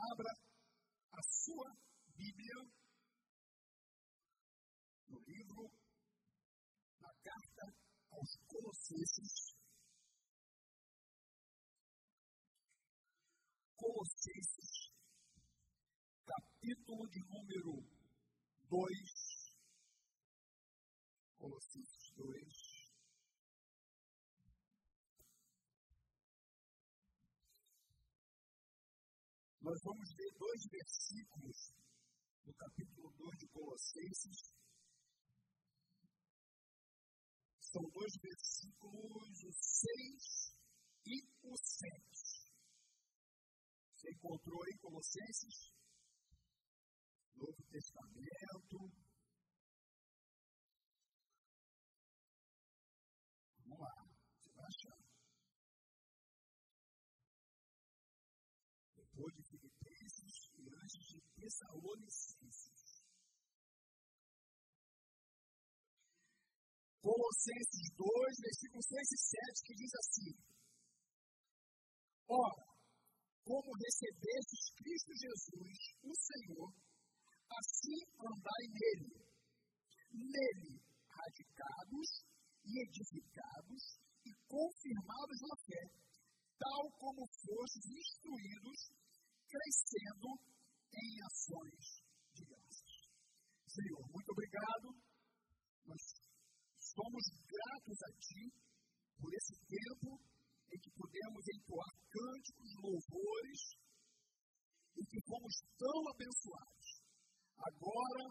Abra a sua Bíblia no livro, na carta aos Colossenses. Colossenses, capítulo de número 2. Colossenses 2. Dois versículos do capítulo 2 de Colossenses. São dois versículos, o 6 e o 7. Você encontrou aí Colossenses? Novo Testamento. Colossenses 2, versículos 6 e 7, que diz assim: Ora, como recebestes Cristo Jesus, o Senhor, assim andai nele, nele radicados e edificados e confirmados na fé, tal como fostes instruídos, crescendo em ações de graças. Senhor, muito obrigado. Nós somos gratos a Ti por esse tempo em que pudemos entoar cânticos, louvores e que fomos tão abençoados. Agora,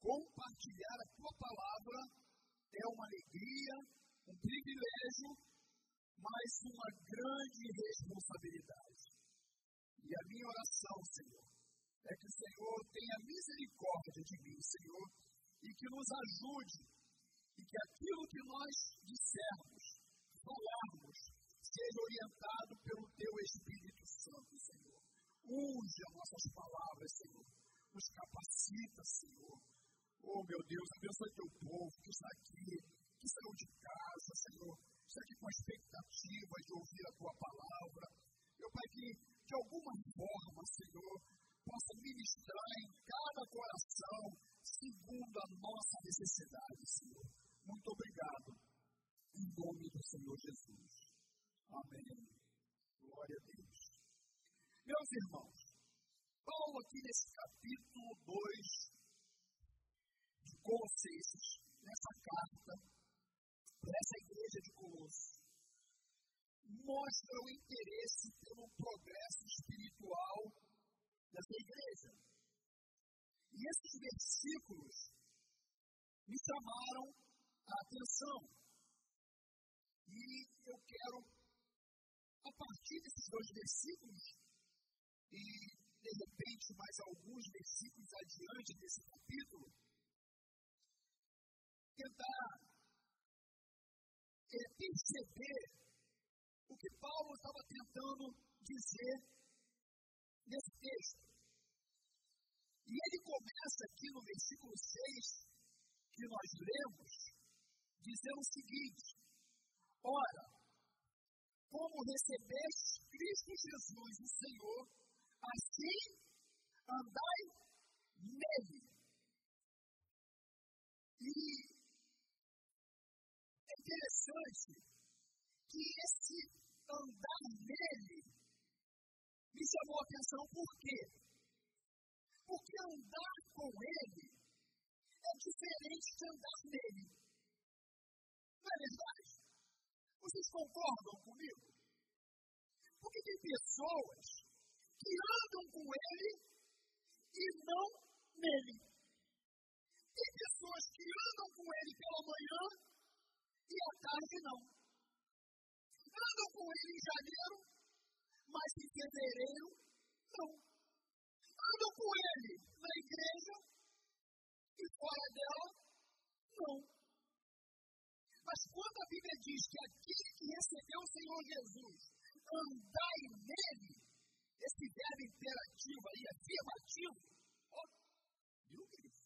compartilhar a tua palavra é uma alegria, um privilégio, mas uma grande responsabilidade. E a minha oração, Senhor, é que o Senhor tenha misericórdia de mim, Senhor, e que nos ajude, e que aquilo que nós dissermos, falarmos, seja orientado pelo Teu Espírito Santo, Senhor. Unge as nossas palavras, Senhor nos capacita, Senhor. Oh, meu Deus, abençoe teu povo que está aqui, que saiu de casa, Senhor, está aqui com a expectativa de ouvir a tua palavra. Meu Pai, que de alguma forma, Senhor, possa ministrar em cada coração segundo a nossa necessidade, Senhor. Muito obrigado. Em nome do Senhor Jesus. Amém. Glória a Deus. Meus irmãos, Paulo, aqui nesse capítulo 2 de Colossenses, nessa carta, para essa igreja de Colossos, mostra o interesse pelo progresso espiritual dessa igreja. E esses versículos me chamaram atenção. E eu quero, a partir desses dois versículos, e de repente, mais alguns versículos adiante desse capítulo, tentar é, perceber o que Paulo estava tentando dizer nesse texto. E ele começa aqui no versículo 6, que nós lemos, dizendo o seguinte: Ora, como recebeste Cristo Jesus, o Senhor, Assim, andai nele. E é interessante que esse andar nele me chamou a atenção por quê? Porque andar com ele é diferente de andar nele. Não verdade? Vocês concordam comigo? Porque tem pessoas que andam com ele e não nele. Tem pessoas que andam com ele pela manhã e à tarde não. Andam com ele em janeiro, mas em fevereiro não. Andam com ele na igreja Bíblia diz que aquele que recebeu o Senhor Jesus, andai nele, esse verbo imperativo aí, afirmativo, ó, viu, querido?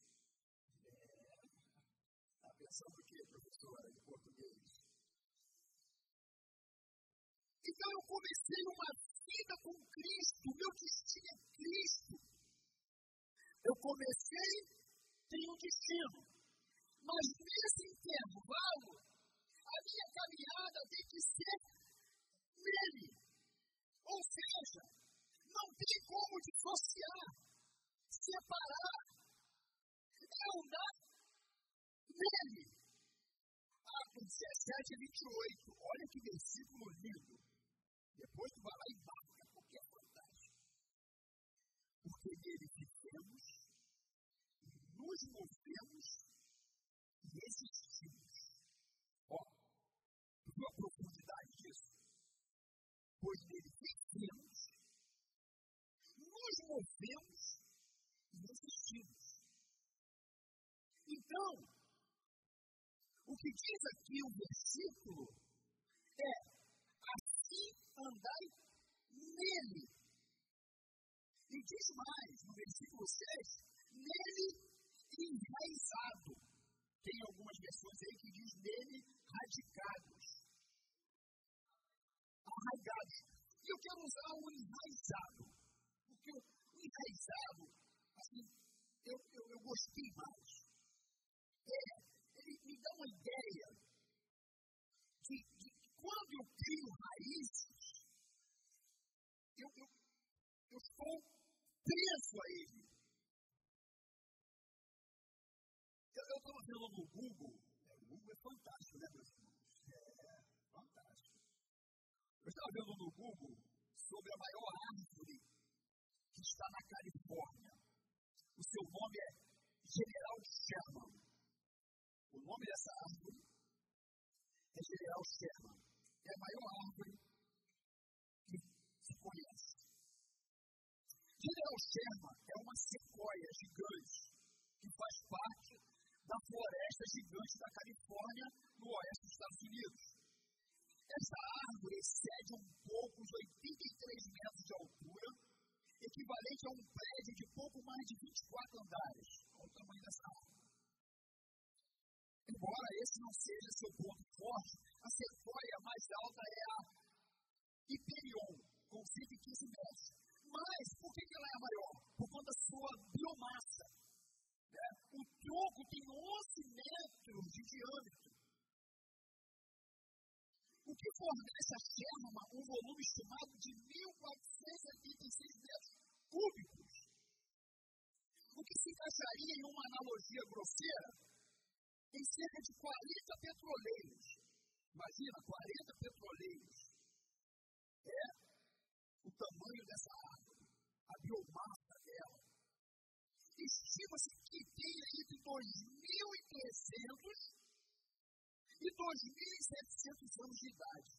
Está pensando o quê, professora, é em português? Então eu comecei uma vida com Cristo, meu destino é Cristo. Eu comecei, tenho um destino. Mas nesse intervalo, minha caminhada tem que ser nele. Ou seja, não tem como dissociar, separar, andar nele. Atos 17 28, olha que versículo lindo. Depois tu vai lá e marca, porque é fantástico. Porque nele vivemos, nos movemos e existimos a profundidade disso? Pois nele vivemos, nos movemos e existimos. Então, o que diz aqui o versículo é: assim andai nele. E diz mais, no versículo 6, nele enraizado. Tem algumas versões aí que diz nele radicados. Arraigados. E eu quero usar o enraizado. Porque o enraizado, assim, eu, eu, eu gostei mais. É, ele me dá uma ideia de, de quando eu crio raízes, eu, eu, eu estou preso a ele. Eu estava vendo no Google, é, o Google é fantástico, né, meus irmãos? É fantástico. Eu estava vendo no Google sobre a maior árvore que está na Califórnia. O seu nome é General Sherman. O nome dessa árvore é General Sherman. É a maior árvore que se conhece. General Sherman é uma sequoia gigante que faz parte da floresta gigante da Califórnia, no oeste dos Estados Unidos. Essa árvore excede um pouco os 83 metros de altura, equivalente a um prédio de pouco mais de 24 andares. Olha o tamanho dessa árvore. Embora esse não seja seu ponto forte, a sequoia mais alta é a Hyperion, com 115 metros. Mas por que ela é maior? Por conta da sua biomassa. Né? O tronco tem 11 metros de diâmetro. O que fornece a Sherman um volume estimado de 1.486 metros cúbicos. O que se encaixaria em uma analogia grosseira em cerca de 40 petroleiros. Imagina, 40 petroleiros. É o tamanho dessa árvore, a biomassa dela. Estima-se que tenha entre 2.300 e 2.700 anos de idade.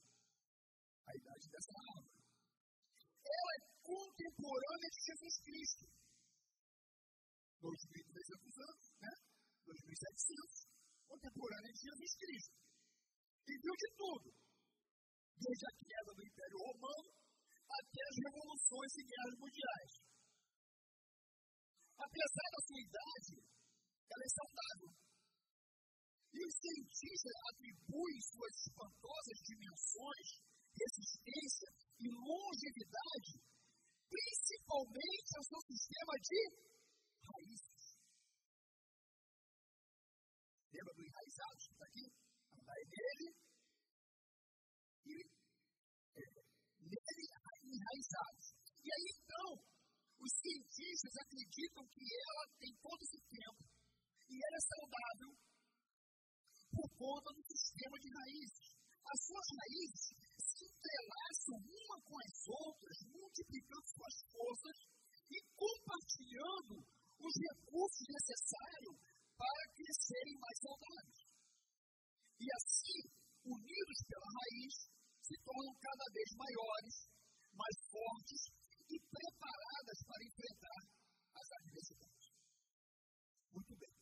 A idade dessa árvore. Ela é contemporânea de Jesus Cristo. 2.300 anos, né? 2.700. Contemporânea de Jesus Cristo. E viu de tudo. Desde a queda do Império Romano até as revoluções e guerras mundiais. Apesar da sua idade, ela é saudável. E os cientistas atribuem suas espantosas dimensões, resistência e longevidade principalmente ao seu sistema de raízes. Lembra do enraizado que está aqui? Andar nele e é, nele. E aí então, os cientistas acreditam que ela tem todo esse tempo e ela é saudável por conta do sistema de raízes. As suas raízes se entrelaçam uma com as outras, multiplicando suas forças e compartilhando os recursos necessários para crescerem mais saudáveis. E assim, unidos pela raiz, se tornam cada vez maiores, mais fortes e preparadas para enfrentar as adversidades. Muito bem,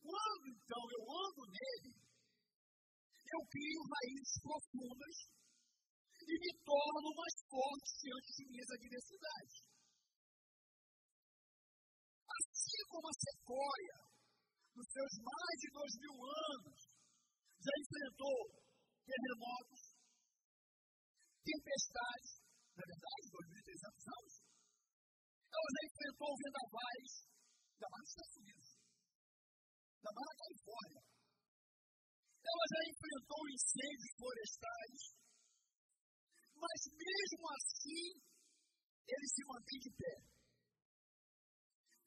Quando então eu ando nele, eu crio raízes profundas e me torno mais forte diante de minhas adversidades. Assim como a sequoia, nos seus mais de dois mil anos, já enfrentou terremotos, tempestades, na verdade, 2.300 anos, ela já enfrentou vendavais, da mais nos Mais na Califórnia, ela já enfrentou incêndios florestais, mas mesmo assim ele se mantém de pé.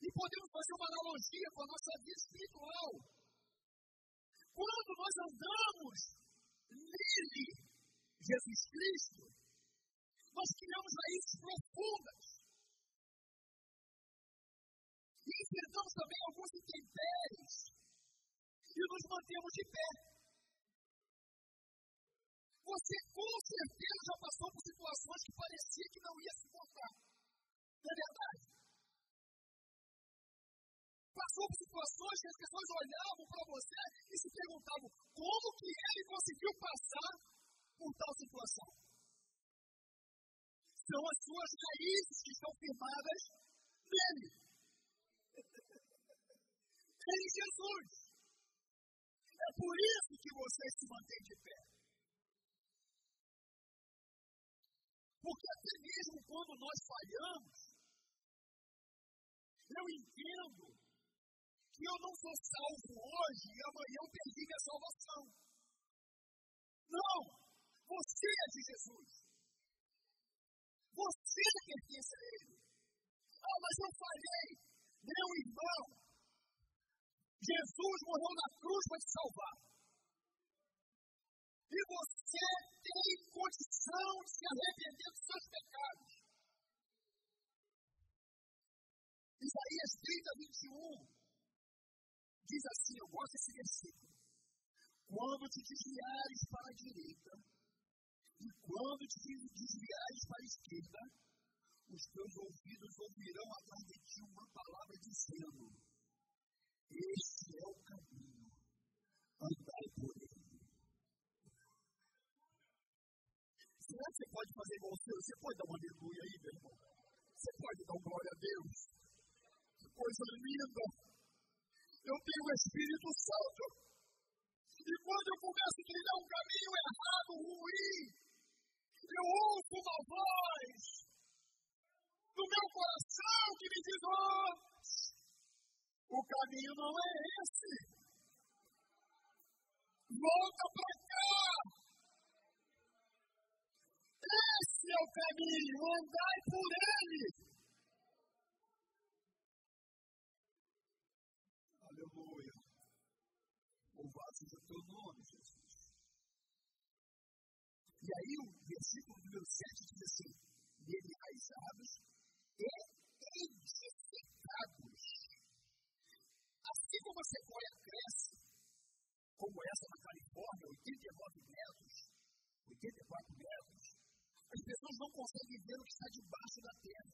E podemos fazer uma analogia com a nossa vida espiritual. Quando nós andamos nele, Jesus Cristo, nós criamos raízes profundas. E enfrentamos também alguns intempéries. E nos mantemos de pé. Você com certeza já passou por situações que parecia que não ia se contar. Não é verdade? Passou por situações que as pessoas olhavam para você e se perguntavam como que ele conseguiu passar por tal situação. São as suas raízes que estão firmadas nele. em Jesus. É por isso que você se mantém de pé. Porque até mesmo quando nós falhamos, eu entendo que eu não sou salvo hoje e amanhã eu perdi minha salvação. Não! Você é de Jesus. Você pertence a Ele. Ah, mas eu falhei. Meu irmão, Jesus morreu na cruz para te salvar. E você tem condição de se arrepender dos seus pecados. Isaías 30, 21 diz assim: eu gosto desse versículo. Quando te desviares para a direita, e quando te desviares para a esquerda, os teus ouvidos ouvirão atrás de ti uma palavra dizendo: Este é o caminho, andai por ele. Será que você pode fazer igual o seu? Você pode dar uma aleluia aí, meu irmão? Você pode dar glória a Deus? Que coisa linda! eu tenho o Espírito Santo. E quando eu começo a trilhar um caminho errado, ruim, eu ouço uma voz no meu coração que caminho não é esse. Volta para cá. Esse é o caminho, andai por ele. Aleluia. Louvado seja o teu nome, Jesus. E aí o versículo número 7 diz assim: nele enraizados e edificados. Como a sequoia cresce, como essa na Califórnia, 89 metros, 84 metros, as pessoas não conseguem ver o que está debaixo da terra.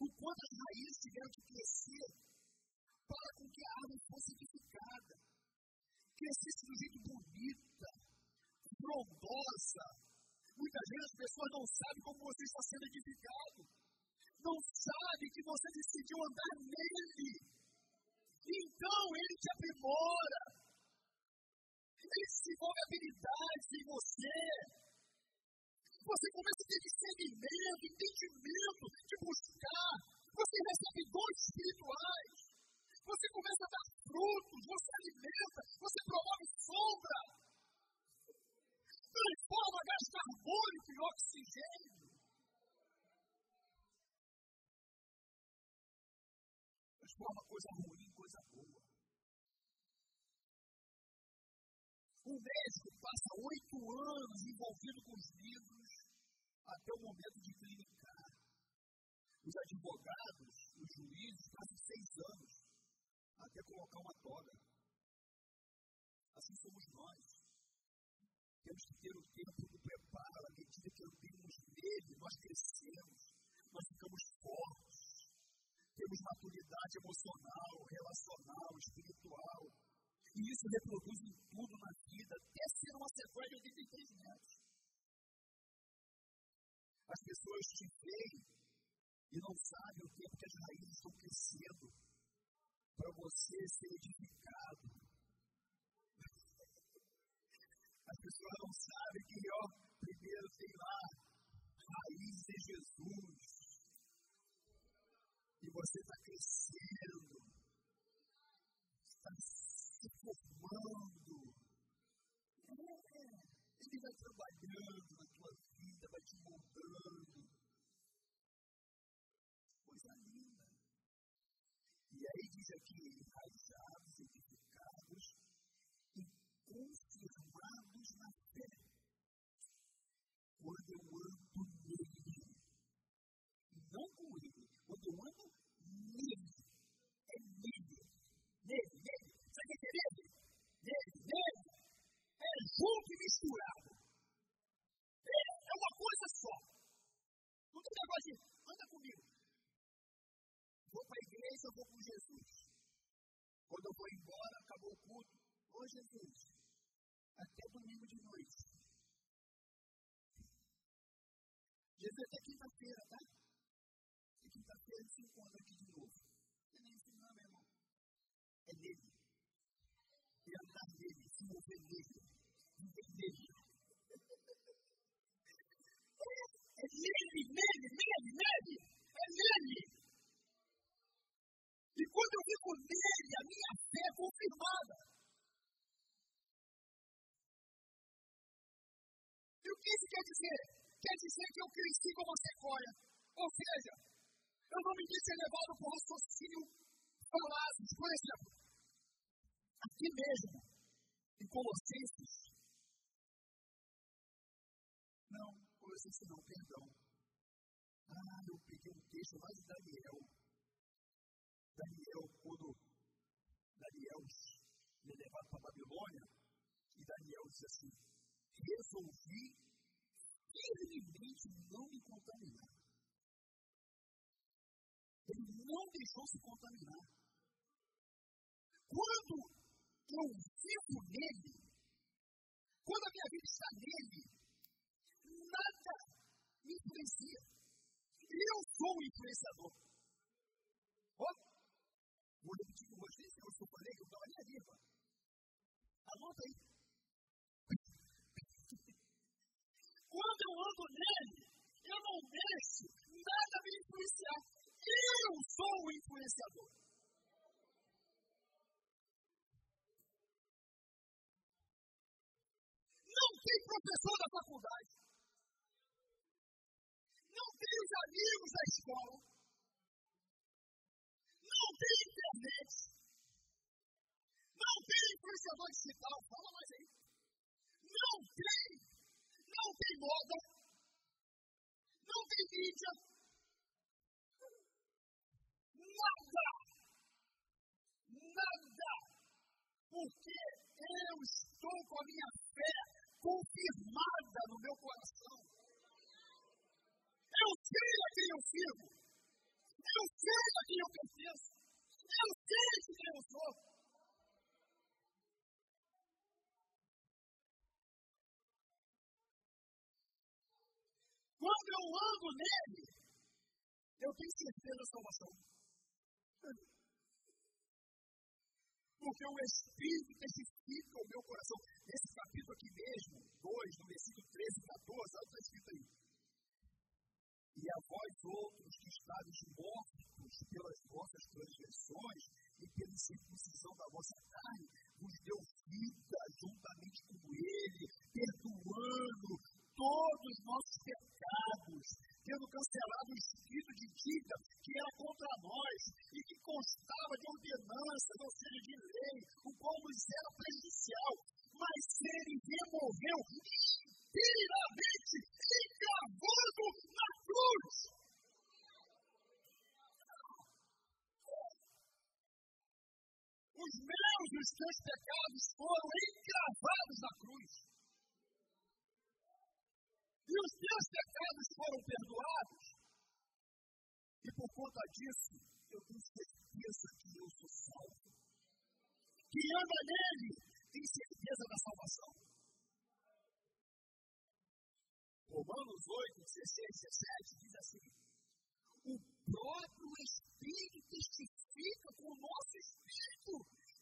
O quanto as raízes tiveram que crescer para com que a árvore fosse edificada, crescesse de um jeito bonita, frondosa. Muitas vezes as pessoas não sabem como você está sendo edificado, não sabem que você decidiu andar nele. Então ele te aprimora, ele desenvolve habilidades em você. Você começa a ter discernimento, entendimento de buscar. Você recebe dons espirituais. Você começa a dar frutos, você alimenta, você promove sombra. Transforma gás carbônico em oxigênio. Transforma coisa ruim em coisa boa. O médico passa oito anos envolvido com os livros até o momento de clinicar. Os advogados, os juízes, passam seis anos até colocar uma toga. Assim somos nós. Temos que ter o tempo do preparo, à medida que temos nele, nós crescemos, nós ficamos fortes, temos maturidade emocional, relacional, espiritual. E isso reproduz em tudo na vida, até ser uma sequela de 83 metros. As pessoas te veem e não sabem o tempo que as raízes estão crescendo para você ser edificado. As pessoas não sabem que, ó, primeiro tem lá raiz em Jesus. E você está crescendo, está se formando. É, ele vai trabalhando na tua vida, vai te moldando. É junto e misturado. É, é uma coisa só. Não tem negócio de, anda comigo. Vou para a igreja, vou com Jesus. Quando eu vou embora, acabou o culto. Ô Jesus, até domingo de noite. Jesus, até quinta-feira, tá? E quinta-feira gente se encontra aqui de novo. Não é nem isso, não, meu irmão. É nele. E andar nele, se mover nele, nele. É nele, nele, nele, nele. É nele. E quando eu fico nele, a minha fé é confirmada. E o que isso quer dizer? Quer dizer que eu cresci como a sequoia. Ou seja, eu não me disse levado por raciocínio falazes. Por exemplo, aqui mesmo, em Colossenses. Não, Colossenses não, perdão. Ah, eu peguei um texto lá de Daniel. Daniel, quando Daniel é levado para a Babilônia, e Daniel diz assim: resolvi firmemente não me contaminar. Ele não deixou se contaminar. Quando eu vivo nele, quando a minha vida está nele, nada me influencia. Eu sou o influenciador. Oh, vou repetir com vocês, eu sou falei que eu estava ali viva. Anota aí. Quando eu ando nele, eu não deixo nada me influenciar. Eu sou o influenciador. Não tem professor da faculdade. Tem os amigos da escola. Não tem internet. Não tem influenciador digital. Fala mais aí. Não tem. Não tem moda. Não tem mídia. Nada. Nada. Porque eu estou com a minha fé confirmada no meu coração. Eu sou. Quando eu ando nele, eu tenho certeza da salvação. Porque o Espírito testifica o meu coração. Nesse capítulo aqui mesmo, 2, no versículo 13 e 14, olha o que está escrito aí. E a vós outros que estáis mortos pelas vossas transgressões e pela circuncisão da vossa carne, vos deu vida juntamente com ele, perdoando todos os nossos pecados, tendo cancelado o espírito de dívida que era contra nós e que constava de ordenanças, ou seja, de lei, o qual nos era prejudicial, mas ele removeu inteiramente encravado na cruz. Meus e os teus pecados foram encravados na cruz. E os teus pecados foram perdoados. E por conta disso, eu tenho certeza que eu sou salvo. Quem anda nele tem certeza da salvação. Romanos 8, 16, 17 diz assim: O próprio Espírito testifica com o nosso Espírito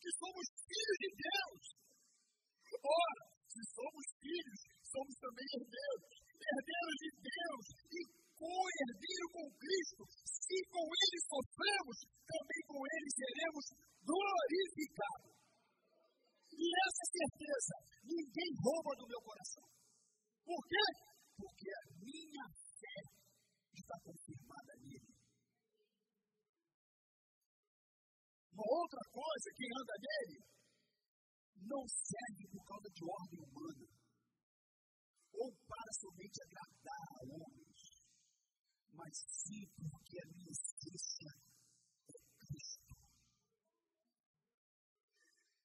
que somos filhos de Deus. Ora, se somos filhos, somos também herdeiros, herdeiros de Deus e co-herdeiro com Cristo. Se com Ele sofremos, também com Ele seremos glorificados. E essa certeza ninguém rouba do meu coração. Por quê? Porque a minha fé está confirmada nele. Uma outra coisa, quem anda nele, não serve por causa de ordem humana, ou para somente agradar a homens, mas sim porque a minha essência é Cristo.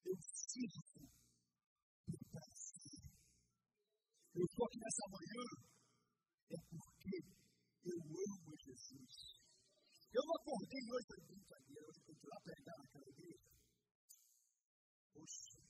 Eu sirvo por prazer. Eu estou aqui nessa manhã é porque eu amo Jesus. Eu não acordei hoje brincadeira, hoje eu fui lá pregar naquela igreja. Poxa,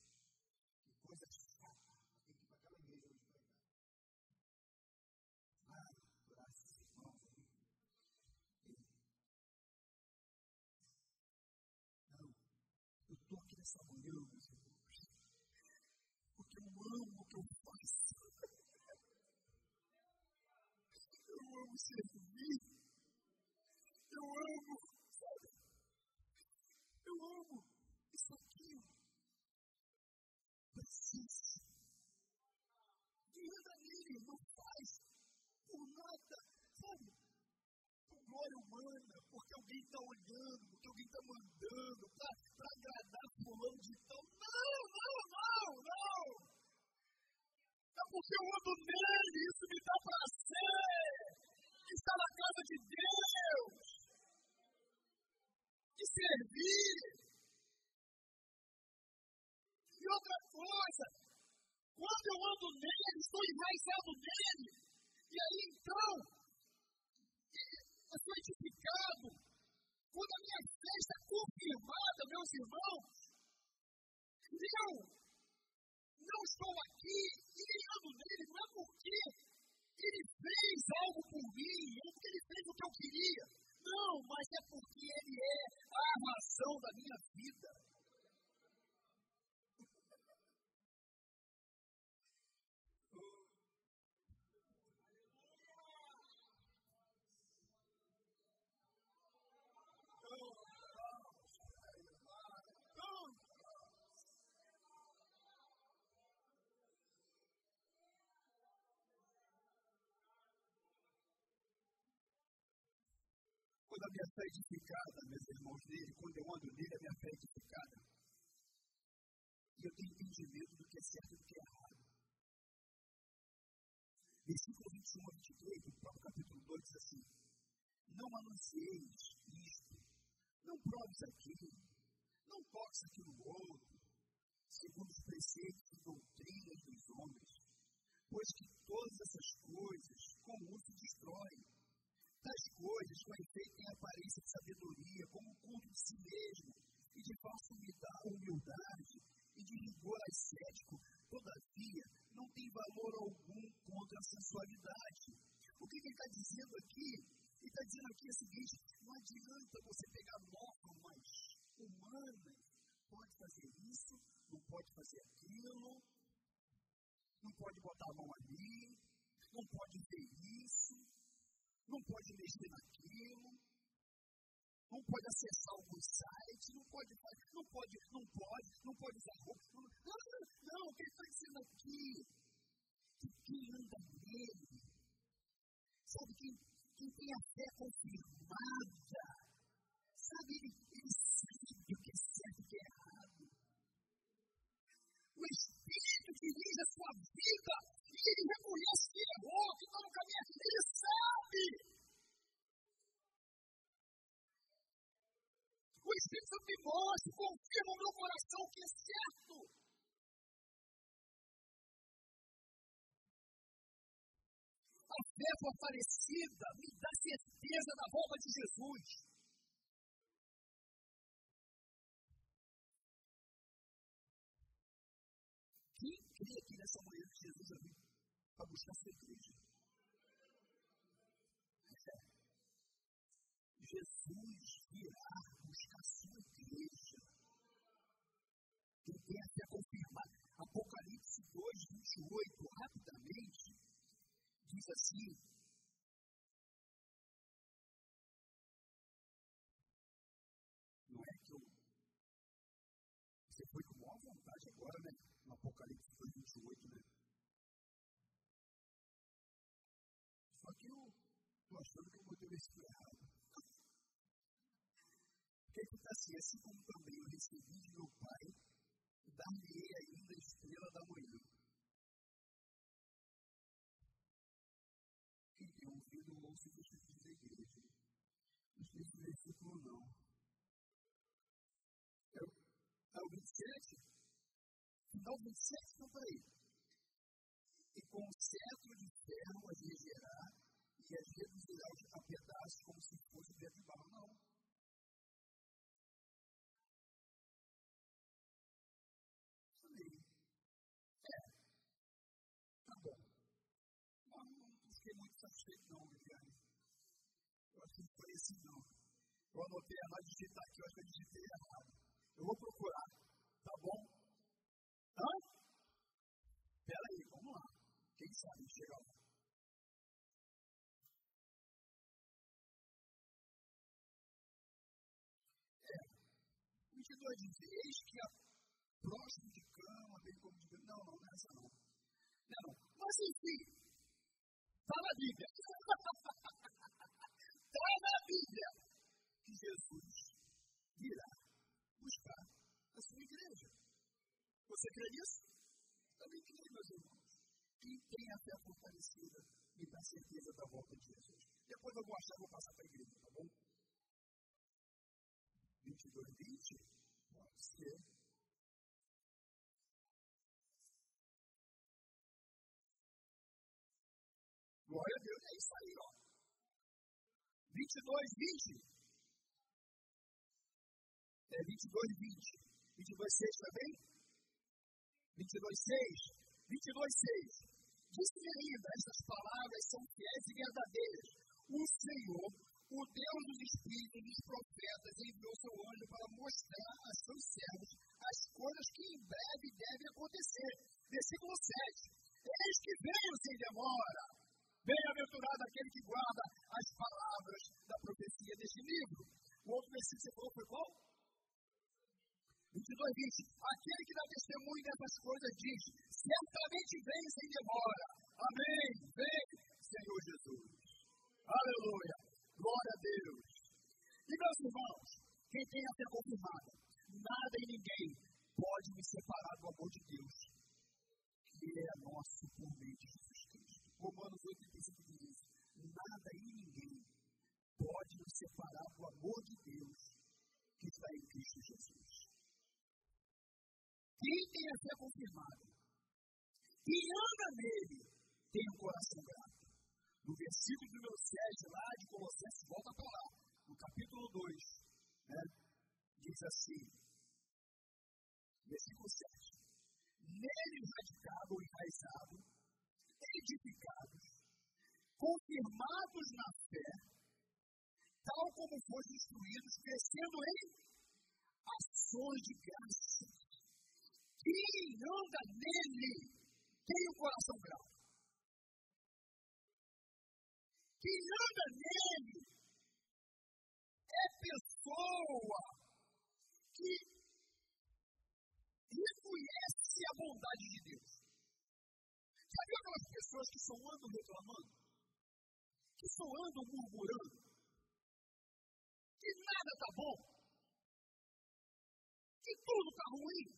Humana, porque alguém está olhando, porque alguém está mandando, para agradar fulano de tal. Não, não, não, não. É porque eu ando nele, isso me dá prazer. Está na casa de Deus. E servir. E outra coisa, quando eu ando nele, estou enraizado nele. E aí então, eu sou edificado. Quando a minha fé está confirmada, meus irmãos, eu não estou aqui e nem ando nele, não é porque ele fez algo por mim, ou porque ele fez o que eu queria. Não, mas é porque ele é a razão da minha vida. A minha fé edificada, meus irmãos dele, quando eu ando nele, a minha fé é edificada. E eu tenho entendimento do que é certo e do que é errado. Versículo 21 a 23, do próprio capítulo 2, diz assim: Não anuncieis isto, não proves aquilo, não toques aquilo outro, segundo os preceitos e doutrinas dos homens, pois que todas essas coisas com o se destroem. Tais coisas, com efeito, têm aparência de sabedoria, como o culto de si mesmo, e de falsa humildade, e de rigor ascético, todavia, não tem valor algum contra a sensualidade. O que ele está dizendo aqui? Ele está dizendo aqui o seguinte: não adianta você pegar normas humanas, pode fazer isso, não pode fazer aquilo, não pode botar a mão ali, não pode ver isso, não pode mexer naquilo, não pode acessar alguns sites, não pode não pode, não pode, não pode usar roupa. Não, não, não o que ele está dizendo aqui? Que quem anda nele, sabe, quem, quem tem a fé confirmada, sabe, ele, ele sabe o que é certo e o que é errado. O Espírito dirige a sua vida ele reconhece que errou, que está no caminho, ele sabe. O Espírito Santo me mostra, confirma o meu coração que é certo. A fé fortalecida me dá certeza da volta de Jesus. Para buscar sua igreja? É. Jesus virá buscar sua igreja. Quem tem a fé confirmada. Apocalipse 2, 28, rapidamente, diz assim. Não é que eu. Você foi com maior vontade agora, né? No Apocalipse 2, 28, né? Porque aqui está assim, assim como também eu recebi de meu Pai, dar-lhe ainda a estrela da manhã. Quem tem ouvido, ouça o que diz da igreja. Não esse versículo não. É o, é o 27? Final 27, não, peraí. E com o cetro de ferro as regerá e as reduzirá a pedaços como se fosse dentro de barro. Não. satisfeito não, Viviane. Eu acho que não foi assim não. Eu anotei errado, digitar aqui, eu acho que eu digitei errado. Eu vou procurar, tá bom? Hã? Aí, vamos lá. Quem sabe chega lá. 22 diz, eis que a próximo de cama, bem como de Não, não, não é essa não. Não, mas enfim, Está na Bíblia. Está na Bíblia que Jesus virá buscar a sua igreja. Você crê nisso? Também creio, meus irmãos. Quem tem a fé fortalecida me dá certeza da volta de Jesus. Depois eu vou achar, vou passar para a igreja, tá bom? 22, 20. Ser. Glória a Deus, é isso aí, ó. 22, 20. É 22, 20. 22, 6 também? 22, 6. 22, 6. Diz-me ainda, essas palavras são fiéis e verdadeiras. O Senhor, o Deus dos Espíritos, dos profetas, enviou seu anjo para mostrar a seus servos as coisas que em breve devem acontecer. Versículo 7. Eis que venho sem demora. Bem-aventurado aquele que guarda as palavras da profecia deste livro. O outro versículo que você falou foi qual? 22, 20. Aquele que dá testemunho dessas coisas diz: certamente vem sem demora. Amém. Vem, Senhor Jesus. Aleluia. Glória a Deus. E meus irmãos, quem tem a fé confirmada, nada e ninguém pode me separar do amor de Deus, que é nosso por meio de Jesus Cristo. Romanos 8, 35 diz. Nada e ninguém pode nos separar do amor de Deus que está em Cristo Jesus. Quem tem a fé confirmada e anda nele tem um coração grato. No versículo número 7 lá de Colossenses, volta para lá, no capítulo 2, né, diz assim, versículo 7. Nele radicado ou enraizado, edificados, confirmados na fé, tal como foram instruídos, crescendo em ações de graça. Quem anda nele tem o coração grato. Quem anda nele é pessoa que reconhece a bondade de Deus. Sabe aquelas pessoas que só andam reclamando? Que só andam murmurando? Que nada está bom? Que tudo está ruim?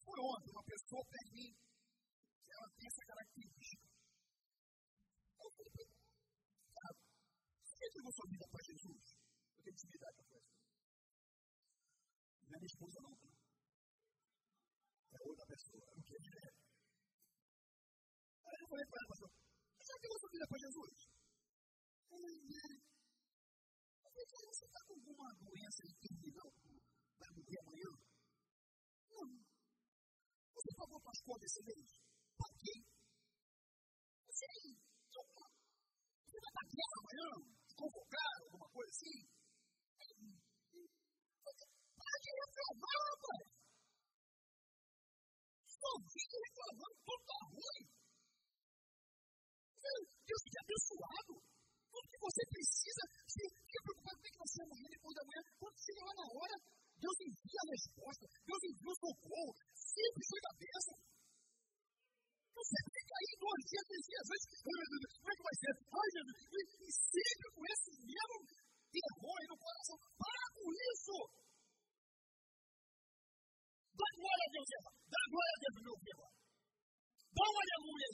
Foi ontem, uma pessoa fez entregou sua vida para Jesus? Eu tenho intimidade com essa. Não é minha esposa não, tá? outra pessoa. Eu não queria dizer. Aí eu falei para ela, pastor, você deu sua vida para Jesus? Ela, né? Eu falei, você está com alguma doença terminal vai morrer amanhã? Não. Você pagou para as contas esse mês? Paguei. Você, você vai estar guerra amanhã? Convocar, alguma coisa assim? Para de reclamar, rapaz! ouvindo reclamando, tudo está ruim. Deus te abençoado. Que você precisa, se fica preocupado com que você vai morrer depois da manhã, quando chega lá na hora, Deus envia a resposta, Deus envia o socorro, sempre chega a bênção. Você fica aí glorifica três dias antes. Ai, meu Deus, como é que vai ser? Ai, Jesus, E, e sempre com esse mesmo terror no coração. Para com isso! Dá glória a Deus, irmão. Dá glória a Deus, meu filho. Dá um aleluia.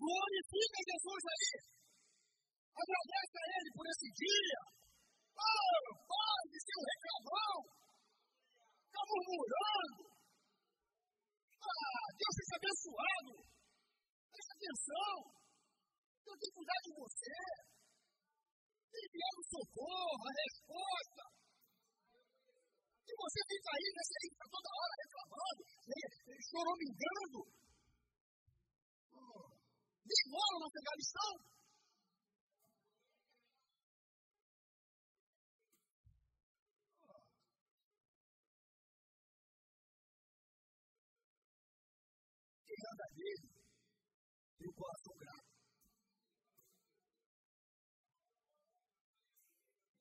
Glorifica Jesus aí. Agradece a Ele por esse dia. Ah, oh, Pai, seu reclamão. Está murmurando. Ah, Deus seja abençoado. Preste atenção. Eu tenho que cuidar de você. Tem enviado o socorro, a resposta. E você fica aí, nesse aí, tá toda hora reclamando, choramingando. Oh, nem mora no Afeganistão. Anda nele tem o coração grato.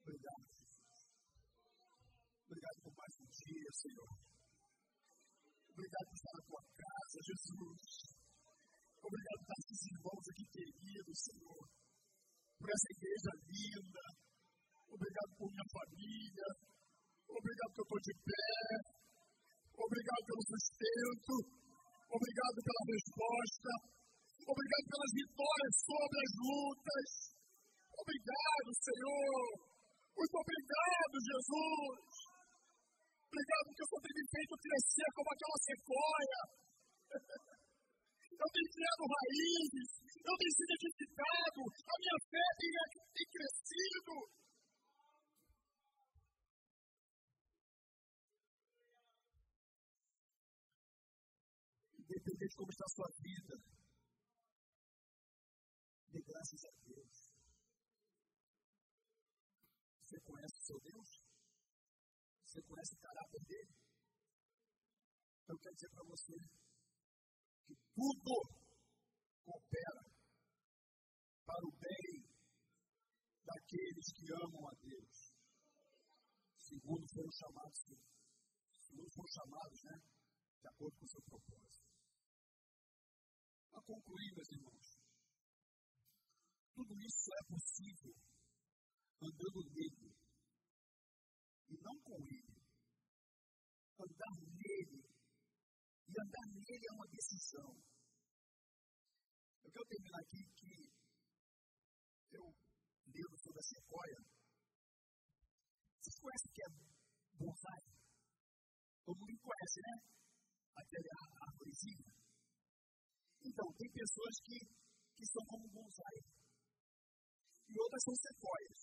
Obrigado. Obrigado por mais um dia, Senhor. Obrigado por estar na tua casa, Jesus. Obrigado por esses irmãos aqui queridos, Senhor. Por essa igreja linda. Obrigado por minha família. Obrigado que eu estou de pé. Obrigado pelo sustento. Obrigado pela resposta. Obrigado pelas vitórias sobre as lutas. Obrigado, Senhor. Muito obrigado, Jesus. Obrigado porque o Senhor tem me feito crescer como aquela sequoia. Eu tenho criado raízes, eu tenho sido edificado, a minha fé tem, tem crescido. De como está a sua vida, dê graças a Deus. Você conhece o seu Deus? Você conhece o caráter dele? Então, eu quero dizer para você que tudo coopera para o bem daqueles que amam a Deus. Segundo foram chamados, segundo foram chamados, né? De acordo com o seu propósito. Para concluir, meus irmãos, tudo isso é possível andando nele e não com ele. Andar nele. E andar nele é uma decisão. Eu quero terminar aqui que eu lendo sobre a sequoia. Vocês conhecem o que é bonsai? Todo mundo conhece, né? Aquela árvorezinha. Então, tem pessoas que, que são como bonsai. E outras são sequoias.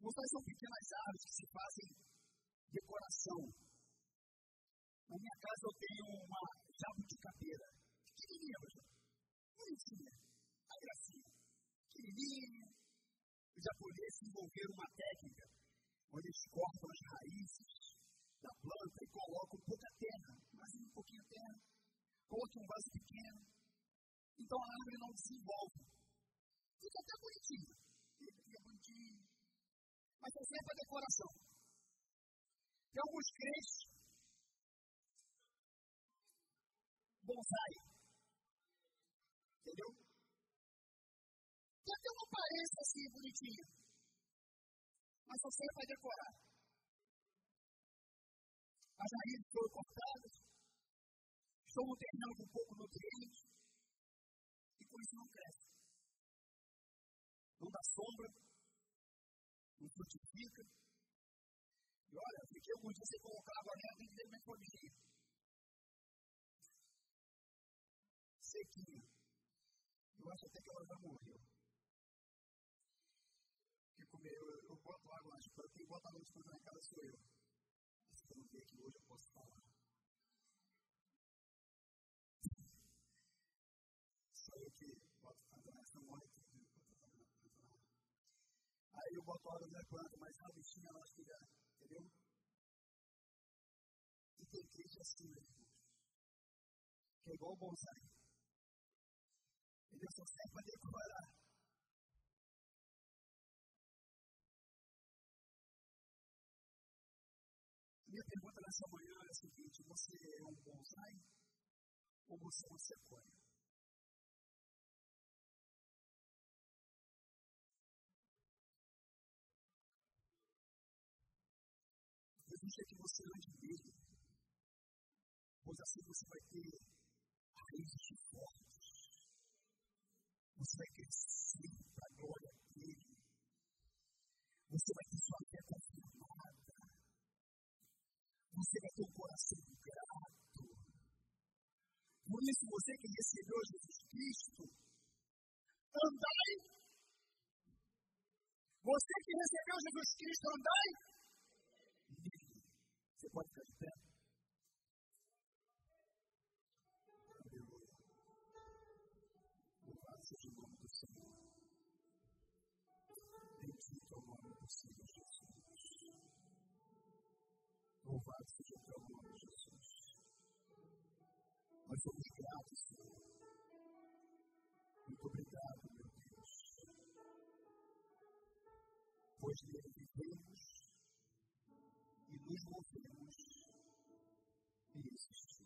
Bonsais são pequenas árvores que se fazem decoração. Na minha casa eu tenho uma jabuticabeira, pequenininha, bonitinha, a gracinha, pequenininha. Os japoneses desenvolveram uma técnica onde eles cortam as raízes da planta e colocam pouca terra, mais um pouquinho de terra, colocam um vaso pequeno. Então a árvore não desenvolve. Fica até bonitinho. Fica bonitinho mas é sempre a decoração. Tem alguns crentes bonsai. Entendeu? Que até uma aparência assim bonitinha. Mas só serve para decorar. As raízes foram cortadas. No terreno com pouco nutriente. E por isso não cresce. Não dá sombra não frutifica. E olha, fiquei alguns dias sem colocar água nela, tem que ver como é que foi Sequinha. Eu acho até que ela já morreu. Porque comer, eu, eu boto água nas plantas, quem bota água nas plantas na casa sou eu. Se eu não ver aqui hoje, eu posso falar. Eu boto água na planta, mas a bichinha ela fica, entendeu? E tem crente assim, né, Que é igual o bonsai. Ele só serve para decorar. Minha pergunta nessa manhã é a seguinte: você é um bonsai ou você é uma sequoia? Deixa que você ande dele, pois assim você vai ter raízes fortes. Você vai crescer para a glória dele. Você vai ter sua fé confirmada. Você vai ter um coração grato. Por isso, você que recebeu Jesus Cristo, andai. Você que recebeu Jesus Cristo, andai. Você pode ficar de pé. seja o nome do Senhor. Bendito o nome do Senhor Jesus. Louvado seja o teu nome, Jesus. Nós somos gratos, Senhor. Muito obrigado, meu Deus. Pois nele vivemos e nos movemos e existimos.